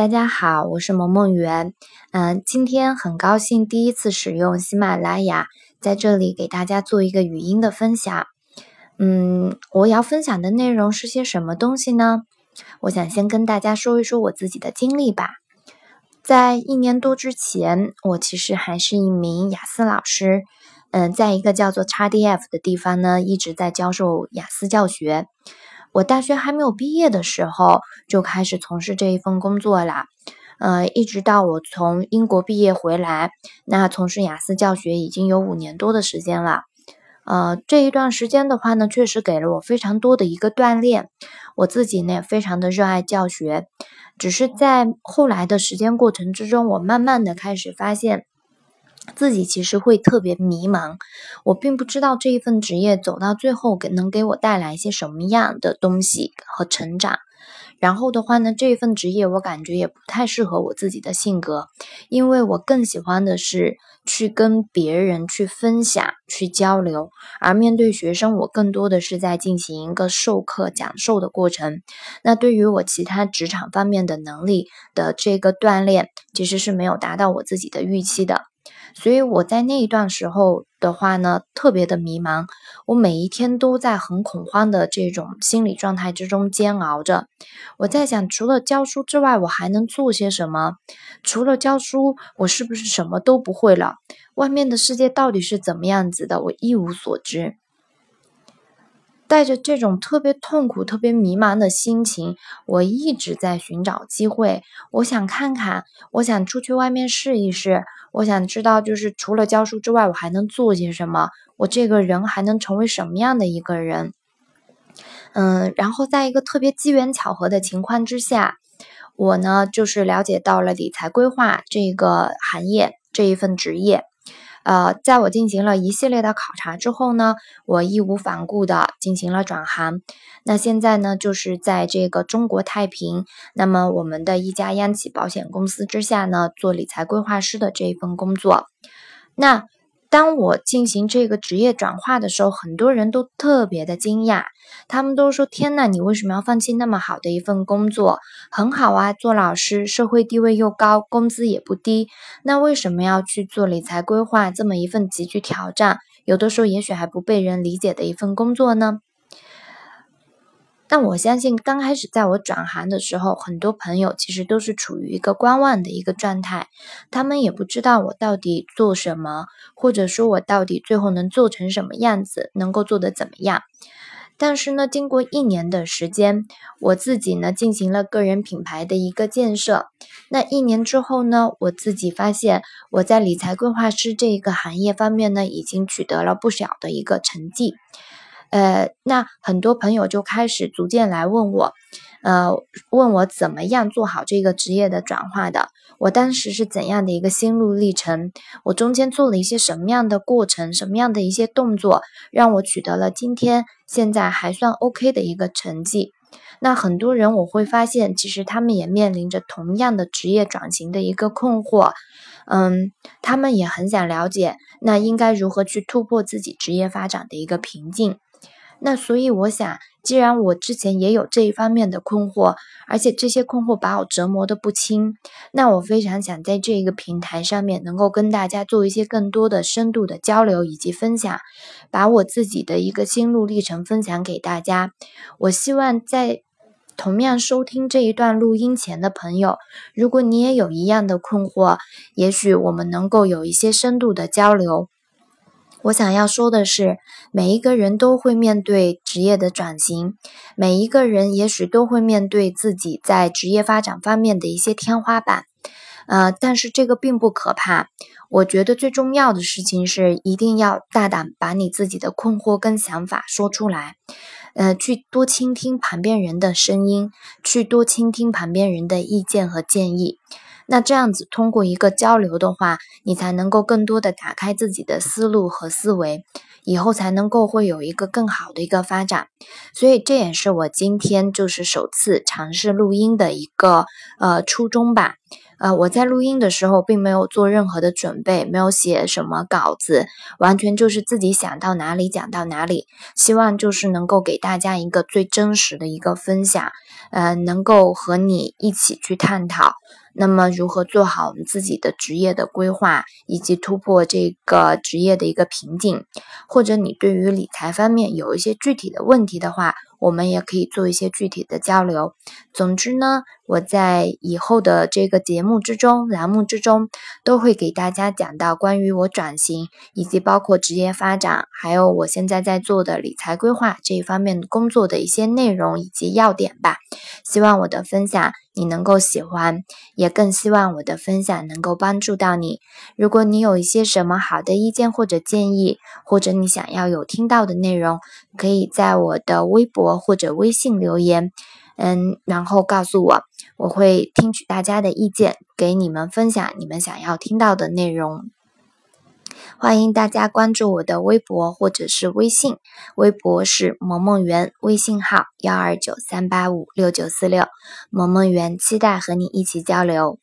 大家好，我是萌萌圆。嗯，今天很高兴第一次使用喜马拉雅，在这里给大家做一个语音的分享。嗯，我要分享的内容是些什么东西呢？我想先跟大家说一说我自己的经历吧。在一年多之前，我其实还是一名雅思老师。嗯，在一个叫做 XDF 的地方呢，一直在教授雅思教学。我大学还没有毕业的时候就开始从事这一份工作了，呃，一直到我从英国毕业回来，那从事雅思教学已经有五年多的时间了。呃，这一段时间的话呢，确实给了我非常多的一个锻炼，我自己呢也非常的热爱教学，只是在后来的时间过程之中，我慢慢的开始发现。自己其实会特别迷茫，我并不知道这一份职业走到最后给能给我带来一些什么样的东西和成长。然后的话呢，这一份职业我感觉也不太适合我自己的性格，因为我更喜欢的是去跟别人去分享、去交流，而面对学生，我更多的是在进行一个授课、讲授的过程。那对于我其他职场方面的能力的这个锻炼，其实是没有达到我自己的预期的。所以我在那一段时候的话呢，特别的迷茫，我每一天都在很恐慌的这种心理状态之中煎熬着。我在想，除了教书之外，我还能做些什么？除了教书，我是不是什么都不会了？外面的世界到底是怎么样子的？我一无所知。带着这种特别痛苦、特别迷茫的心情，我一直在寻找机会。我想看看，我想出去外面试一试。我想知道，就是除了教书之外，我还能做些什么？我这个人还能成为什么样的一个人？嗯，然后在一个特别机缘巧合的情况之下，我呢就是了解到了理财规划这个行业这一份职业。呃，在我进行了一系列的考察之后呢，我义无反顾的进行了转行。那现在呢，就是在这个中国太平，那么我们的一家央企保险公司之下呢，做理财规划师的这一份工作。那。当我进行这个职业转化的时候，很多人都特别的惊讶，他们都说：“天呐，你为什么要放弃那么好的一份工作？很好啊，做老师，社会地位又高，工资也不低，那为什么要去做理财规划这么一份极具挑战，有的时候也许还不被人理解的一份工作呢？”但我相信，刚开始在我转行的时候，很多朋友其实都是处于一个观望的一个状态，他们也不知道我到底做什么，或者说我到底最后能做成什么样子，能够做得怎么样。但是呢，经过一年的时间，我自己呢进行了个人品牌的一个建设。那一年之后呢，我自己发现我在理财规划师这一个行业方面呢，已经取得了不小的一个成绩。呃，那很多朋友就开始逐渐来问我，呃，问我怎么样做好这个职业的转化的？我当时是怎样的一个心路历程？我中间做了一些什么样的过程？什么样的一些动作，让我取得了今天现在还算 OK 的一个成绩？那很多人我会发现，其实他们也面临着同样的职业转型的一个困惑，嗯，他们也很想了解，那应该如何去突破自己职业发展的一个瓶颈？那所以我想，既然我之前也有这一方面的困惑，而且这些困惑把我折磨的不轻，那我非常想在这一个平台上面能够跟大家做一些更多的深度的交流以及分享，把我自己的一个心路历程分享给大家。我希望在同样收听这一段录音前的朋友，如果你也有一样的困惑，也许我们能够有一些深度的交流。我想要说的是，每一个人都会面对职业的转型，每一个人也许都会面对自己在职业发展方面的一些天花板，呃，但是这个并不可怕。我觉得最重要的事情是，一定要大胆把你自己的困惑跟想法说出来，呃，去多倾听旁边人的声音，去多倾听旁边人的意见和建议。那这样子，通过一个交流的话，你才能够更多的打开自己的思路和思维，以后才能够会有一个更好的一个发展。所以这也是我今天就是首次尝试录音的一个呃初衷吧。呃，我在录音的时候并没有做任何的准备，没有写什么稿子，完全就是自己想到哪里讲到哪里。希望就是能够给大家一个最真实的一个分享，呃，能够和你一起去探讨。那么，如何做好我们自己的职业的规划，以及突破这个职业的一个瓶颈，或者你对于理财方面有一些具体的问题的话，我们也可以做一些具体的交流。总之呢，我在以后的这个节目之中、栏目之中，都会给大家讲到关于我转型，以及包括职业发展，还有我现在在做的理财规划这一方面工作的一些内容以及要点吧。希望我的分享你能够喜欢，也更希望我的分享能够帮助到你。如果你有一些什么好的意见或者建议，或者你想要有听到的内容，可以在我的微博或者微信留言，嗯，然后告诉我，我会听取大家的意见，给你们分享你们想要听到的内容。欢迎大家关注我的微博或者是微信，微博是萌萌园，微信号幺二九三八五六九四六，萌萌园期待和你一起交流。